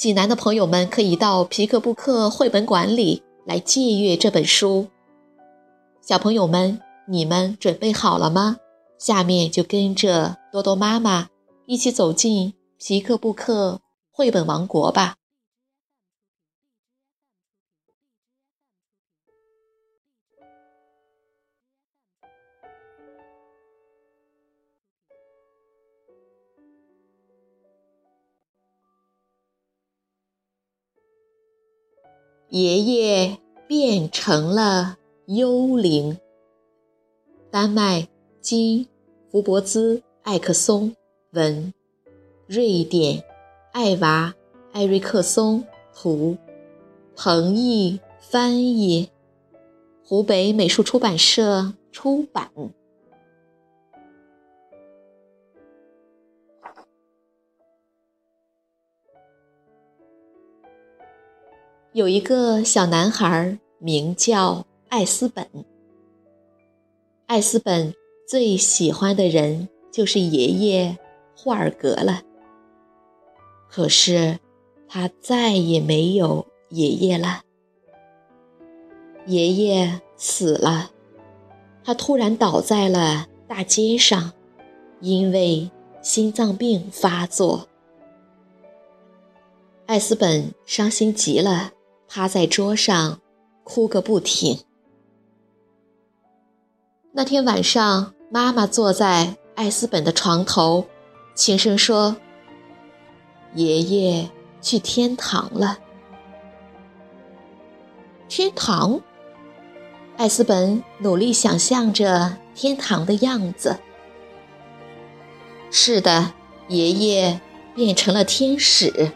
济南的朋友们可以到皮克布克绘本馆里来借阅这本书。小朋友们，你们准备好了吗？下面就跟着多多妈妈一起走进皮克布克绘本王国吧。爷爷变成了幽灵。丹麦金福伯兹艾克松文，瑞典艾娃艾瑞克松图，彭毅翻译，湖北美术出版社出版。有一个小男孩，名叫艾斯本。艾斯本最喜欢的人就是爷爷霍尔格了。可是，他再也没有爷爷了。爷爷死了，他突然倒在了大街上，因为心脏病发作。艾斯本伤心极了。趴在桌上，哭个不停。那天晚上，妈妈坐在艾斯本的床头，轻声说：“爷爷去天堂了。”天堂？艾斯本努力想象着天堂的样子。是的，爷爷变成了天使。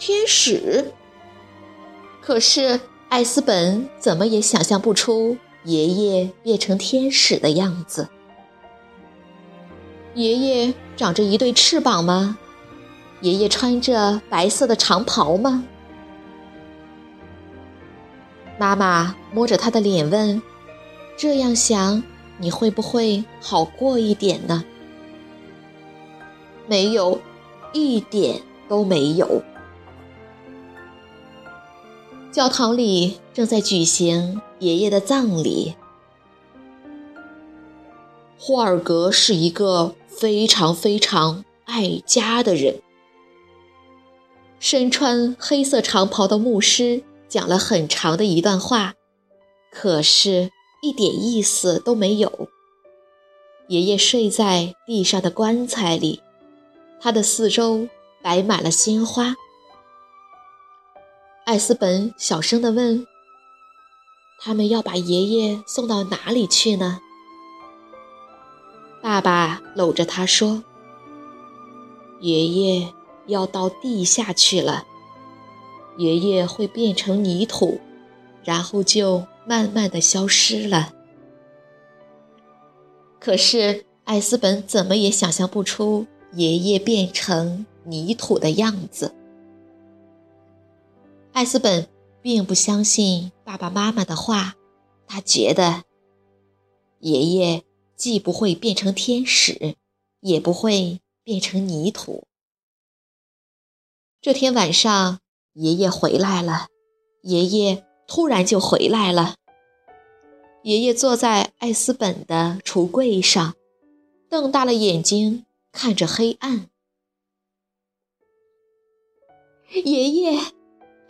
天使，可是艾斯本怎么也想象不出爷爷变成天使的样子。爷爷长着一对翅膀吗？爷爷穿着白色的长袍吗？妈妈摸着他的脸问：“这样想，你会不会好过一点呢？”没有，一点都没有。教堂里正在举行爷爷的葬礼。霍尔格是一个非常非常爱家的人。身穿黑色长袍的牧师讲了很长的一段话，可是一点意思都没有。爷爷睡在地上的棺材里，他的四周摆满了鲜花。艾斯本小声地问：“他们要把爷爷送到哪里去呢？”爸爸搂着他说：“爷爷要到地下去了，爷爷会变成泥土，然后就慢慢的消失了。”可是艾斯本怎么也想象不出爷爷变成泥土的样子。艾斯本并不相信爸爸妈妈的话，他觉得爷爷既不会变成天使，也不会变成泥土。这天晚上，爷爷回来了，爷爷突然就回来了。爷爷坐在艾斯本的橱柜上，瞪大了眼睛看着黑暗。爷爷。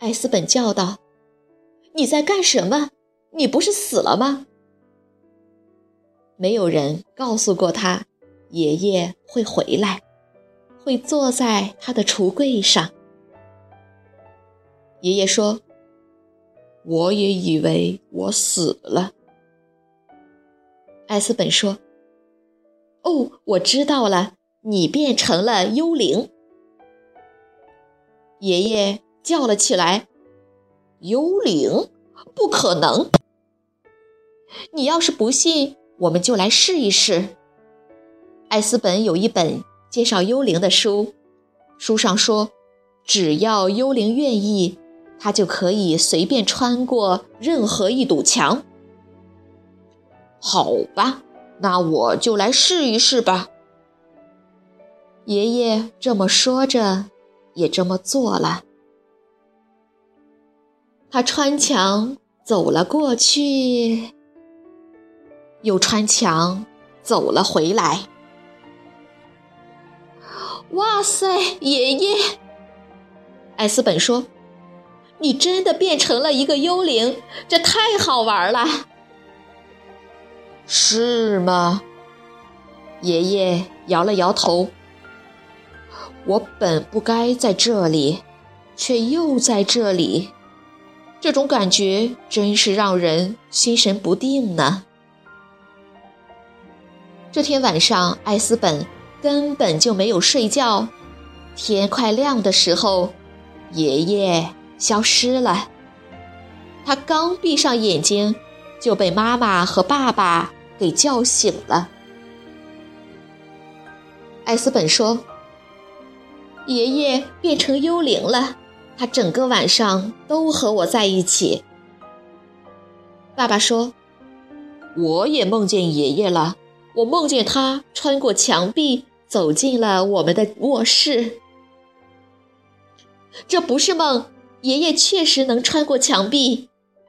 艾斯本叫道：“你在干什么？你不是死了吗？”没有人告诉过他，爷爷会回来，会坐在他的橱柜上。爷爷说：“我也以为我死了。”艾斯本说：“哦，我知道了，你变成了幽灵。”爷爷叫了起来：“幽灵？不可能！你要是不信，我们就来试一试。”艾斯本有一本介绍幽灵的书，书上说，只要幽灵愿意，他就可以随便穿过任何一堵墙。好吧，那我就来试一试吧。爷爷这么说着，也这么做了。他穿墙走了过去，又穿墙走了回来。哇塞，爷爷！艾斯本说：“你真的变成了一个幽灵，这太好玩了。”是吗？爷爷摇了摇头。我本不该在这里，却又在这里，这种感觉真是让人心神不定呢。这天晚上，艾斯本。根本就没有睡觉。天快亮的时候，爷爷消失了。他刚闭上眼睛，就被妈妈和爸爸给叫醒了。艾斯本说：“爷爷变成幽灵了，他整个晚上都和我在一起。”爸爸说：“我也梦见爷爷了，我梦见他穿过墙壁。”走进了我们的卧室，这不是梦，爷爷确实能穿过墙壁，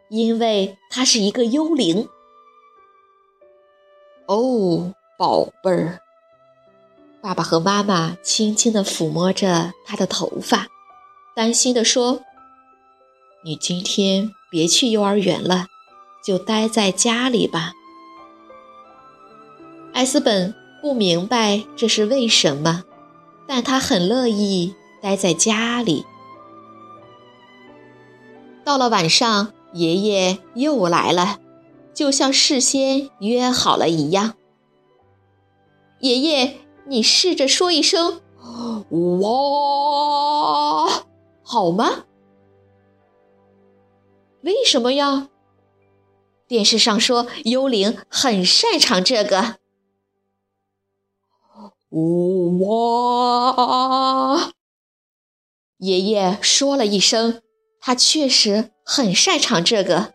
因为他是一个幽灵。哦，宝贝儿，爸爸和妈妈轻轻地抚摸着他的头发，担心地说：“你今天别去幼儿园了，就待在家里吧。”艾斯本。不明白这是为什么，但他很乐意待在家里。到了晚上，爷爷又来了，就像事先约好了一样。爷爷，你试着说一声“哇”，好吗？为什么呀？电视上说幽灵很擅长这个。哇！爷爷说了一声，他确实很擅长这个。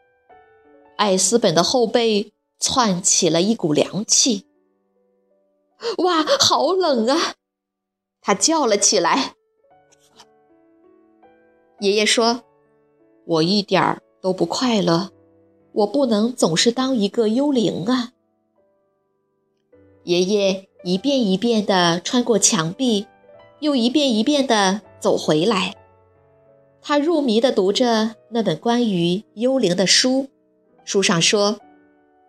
艾斯本的后背窜起了一股凉气。哇，好冷啊！他叫了起来。爷爷说：“我一点儿都不快乐，我不能总是当一个幽灵啊。”爷爷。一遍一遍地穿过墙壁，又一遍一遍地走回来。他入迷地读着那本关于幽灵的书。书上说，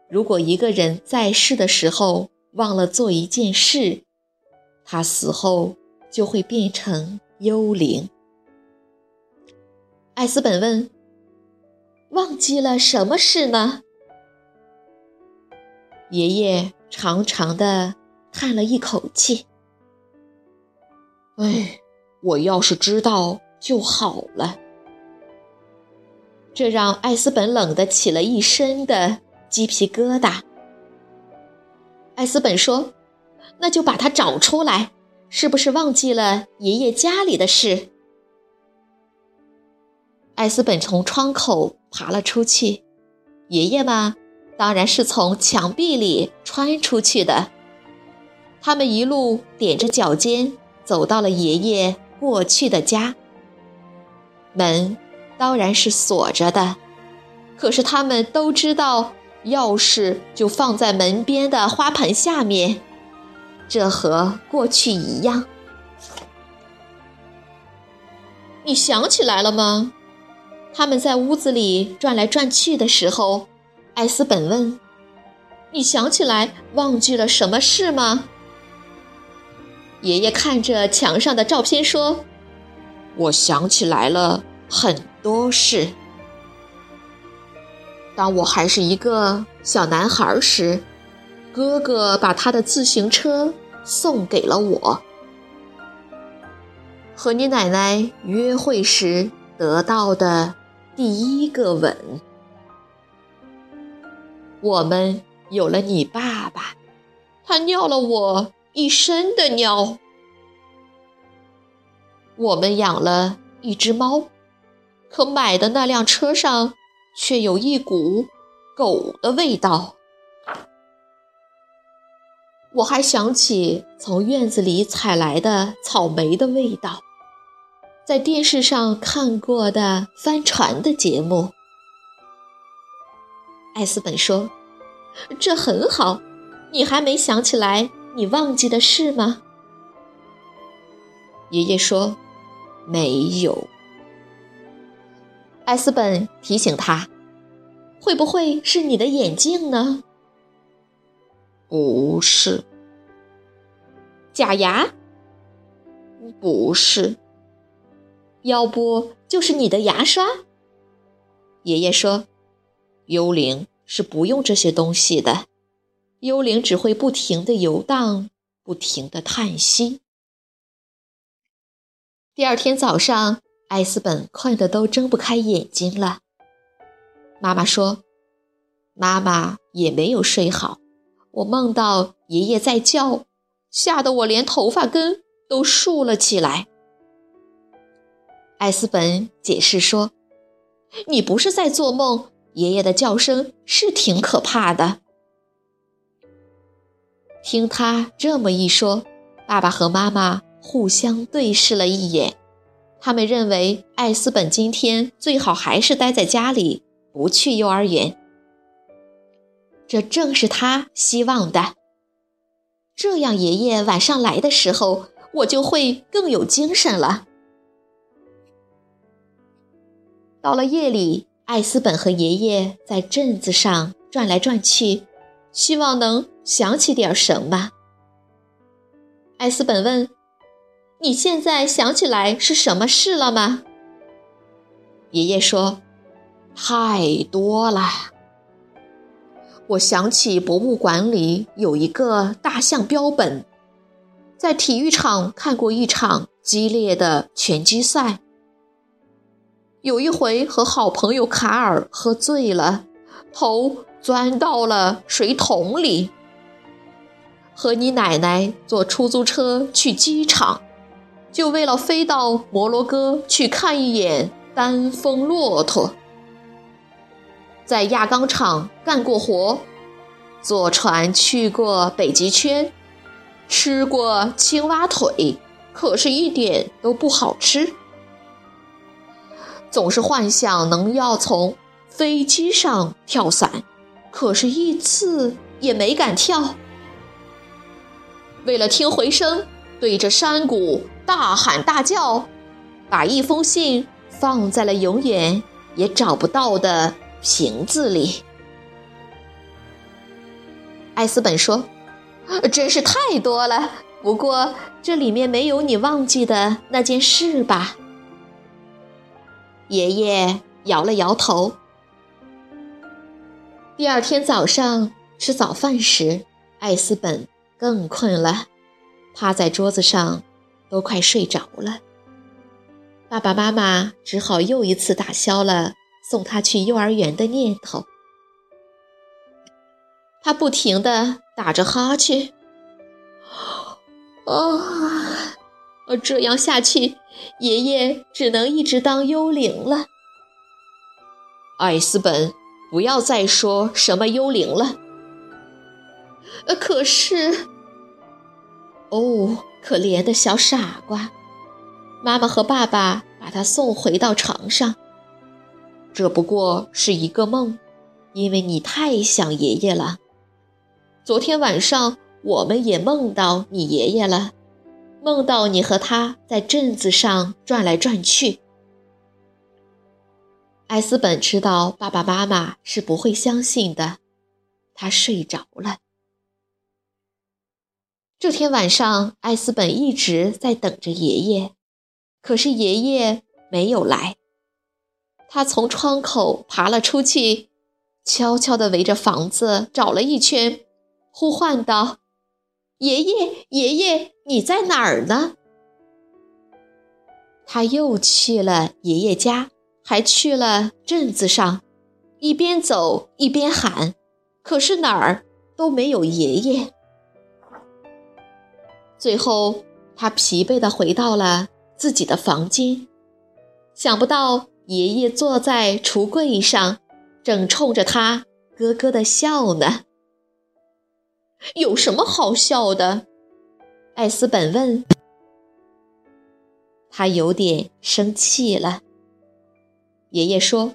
如果一个人在世的时候忘了做一件事，他死后就会变成幽灵。艾斯本问：“忘记了什么事呢？”爷爷长长的。叹了一口气，哎，我要是知道就好了。这让艾斯本冷得起了一身的鸡皮疙瘩。艾斯本说：“那就把它找出来，是不是忘记了爷爷家里的事？”艾斯本从窗口爬了出去，爷爷嘛，当然是从墙壁里穿出去的。他们一路踮着脚尖走到了爷爷过去的家。门当然是锁着的，可是他们都知道钥匙就放在门边的花盆下面，这和过去一样。你想起来了吗？他们在屋子里转来转去的时候，艾斯本问：“你想起来忘记了什么事吗？”爷爷看着墙上的照片说：“我想起来了很多事。当我还是一个小男孩时，哥哥把他的自行车送给了我。和你奶奶约会时得到的第一个吻。我们有了你爸爸，他尿了我一身的尿。我们养了一只猫，可买的那辆车上却有一股狗的味道。我还想起从院子里采来的草莓的味道，在电视上看过的帆船的节目。艾斯本说：“这很好，你还没想起来你忘记的事吗？”爷爷说：“没有。”艾斯本提醒他：“会不会是你的眼镜呢？”“不是。”“假牙？”“不是。”“要不就是你的牙刷？”爷爷说。幽灵是不用这些东西的，幽灵只会不停地游荡，不停地叹息。第二天早上，艾斯本困得都睁不开眼睛了。妈妈说：“妈妈也没有睡好，我梦到爷爷在叫，吓得我连头发根都竖了起来。”艾斯本解释说：“你不是在做梦。”爷爷的叫声是挺可怕的。听他这么一说，爸爸和妈妈互相对视了一眼。他们认为艾斯本今天最好还是待在家里，不去幼儿园。这正是他希望的。这样，爷爷晚上来的时候，我就会更有精神了。到了夜里。艾斯本和爷爷在镇子上转来转去，希望能想起点什么。艾斯本问：“你现在想起来是什么事了吗？”爷爷说：“太多了。我想起博物馆里有一个大象标本，在体育场看过一场激烈的拳击赛。”有一回和好朋友卡尔喝醉了，头钻到了水桶里。和你奶奶坐出租车去机场，就为了飞到摩洛哥去看一眼丹峰骆驼。在轧钢厂干过活，坐船去过北极圈，吃过青蛙腿，可是一点都不好吃。总是幻想能要从飞机上跳伞，可是，一次也没敢跳。为了听回声，对着山谷大喊大叫，把一封信放在了永远也找不到的瓶子里。艾斯本说：“真是太多了，不过这里面没有你忘记的那件事吧？”爷爷摇了摇头。第二天早上吃早饭时，艾斯本更困了，趴在桌子上，都快睡着了。爸爸妈妈只好又一次打消了送他去幼儿园的念头。他不停地打着哈欠，啊。而这样下去，爷爷只能一直当幽灵了。艾斯本，不要再说什么幽灵了。呃，可是，哦，可怜的小傻瓜！妈妈和爸爸把他送回到床上。这不过是一个梦，因为你太想爷爷了。昨天晚上，我们也梦到你爷爷了。梦到你和他在镇子上转来转去。艾斯本知道爸爸妈妈是不会相信的，他睡着了。这天晚上，艾斯本一直在等着爷爷，可是爷爷没有来。他从窗口爬了出去，悄悄地围着房子找了一圈，呼唤道。爷爷，爷爷，你在哪儿呢？他又去了爷爷家，还去了镇子上，一边走一边喊，可是哪儿都没有爷爷。最后，他疲惫地回到了自己的房间，想不到爷爷坐在橱柜上，正冲着他咯咯地笑呢。有什么好笑的？艾斯本问。他有点生气了。爷爷说：“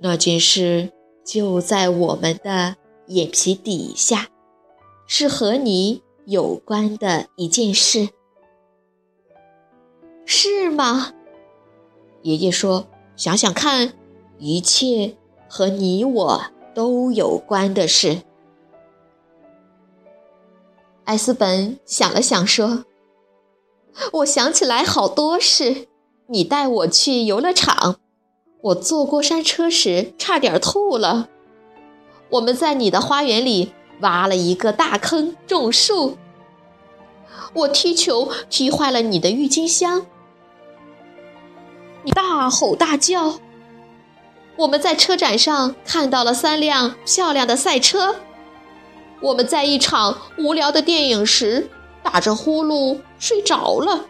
那件事就在我们的眼皮底下，是和你有关的一件事，是吗？”爷爷说：“想想看，一切和你我都有关的事。”艾斯本想了想说。我想起来好多事，你带我去游乐场，我坐过山车时差点吐了。我们在你的花园里挖了一个大坑种树，我踢球踢坏了你的郁金香，你大吼大叫。我们在车展上看到了三辆漂亮的赛车，我们在一场无聊的电影时。打着呼噜睡着了。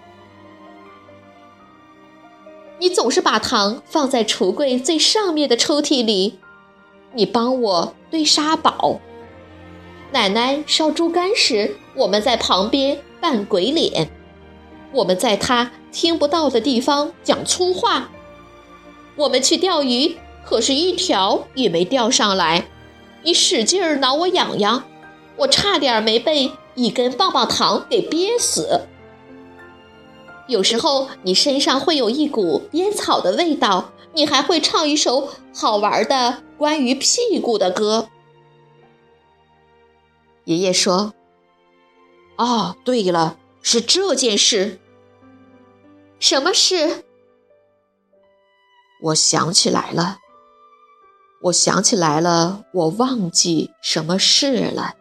你总是把糖放在橱柜最上面的抽屉里。你帮我堆沙堡。奶奶烧猪肝时，我们在旁边扮鬼脸。我们在她听不到的地方讲粗话。我们去钓鱼，可是一条也没钓上来。你使劲儿挠我痒痒，我差点没被。一根棒棒糖给憋死。有时候你身上会有一股烟草的味道，你还会唱一首好玩的关于屁股的歌。爷爷说：“哦，对了，是这件事。什么事？我想起来了，我想起来了，我忘记什么事了。”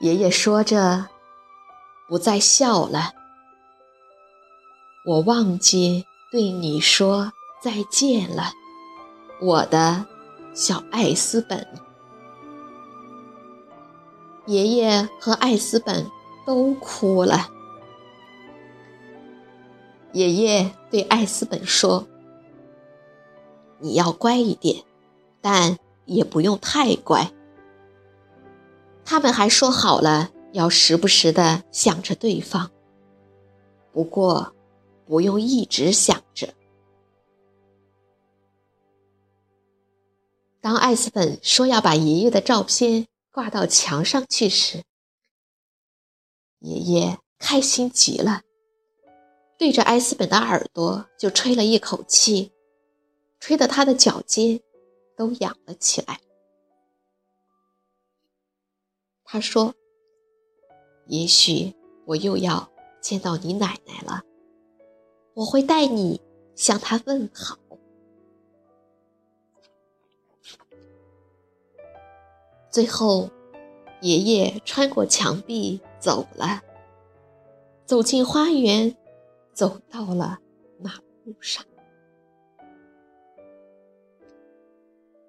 爷爷说着，不再笑了。我忘记对你说再见了，我的小艾斯本。爷爷和艾斯本都哭了。爷爷对艾斯本说：“你要乖一点，但也不用太乖。”他们还说好了要时不时的想着对方，不过不用一直想着。当艾斯本说要把爷爷的照片挂到墙上去时，爷爷开心极了，对着艾斯本的耳朵就吹了一口气，吹得他的脚尖都痒了起来。他说：“也许我又要见到你奶奶了，我会带你向她问好。”最后，爷爷穿过墙壁走了，走进花园，走到了马路上。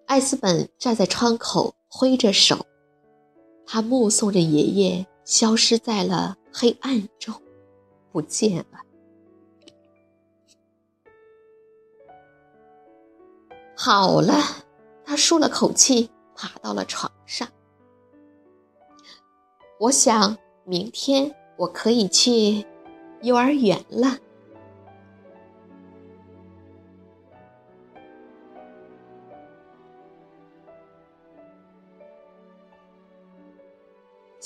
艾斯本站在窗口，挥着手。他目送着爷爷消失在了黑暗中，不见了。好了，他舒了口气，爬到了床上。我想明天我可以去幼儿园了。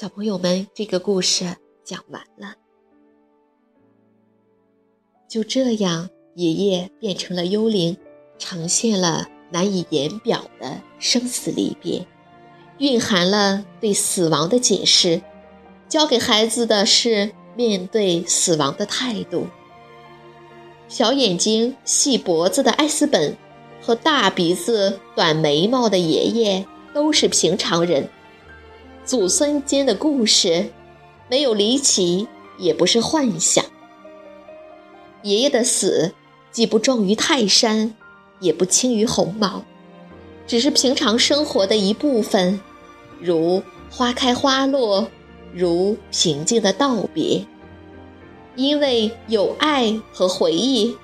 小朋友们，这个故事讲完了。就这样，爷爷变成了幽灵，呈现了难以言表的生死离别，蕴含了对死亡的解释，教给孩子的是面对死亡的态度。小眼睛、细脖子的艾斯本和大鼻子、短眉毛的爷爷都是平常人。祖孙间的故事，没有离奇，也不是幻想。爷爷的死既不重于泰山，也不轻于鸿毛，只是平常生活的一部分，如花开花落，如平静的道别。因为有爱和回忆，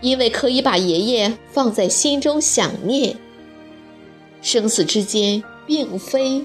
因为可以把爷爷放在心中想念。生死之间，并非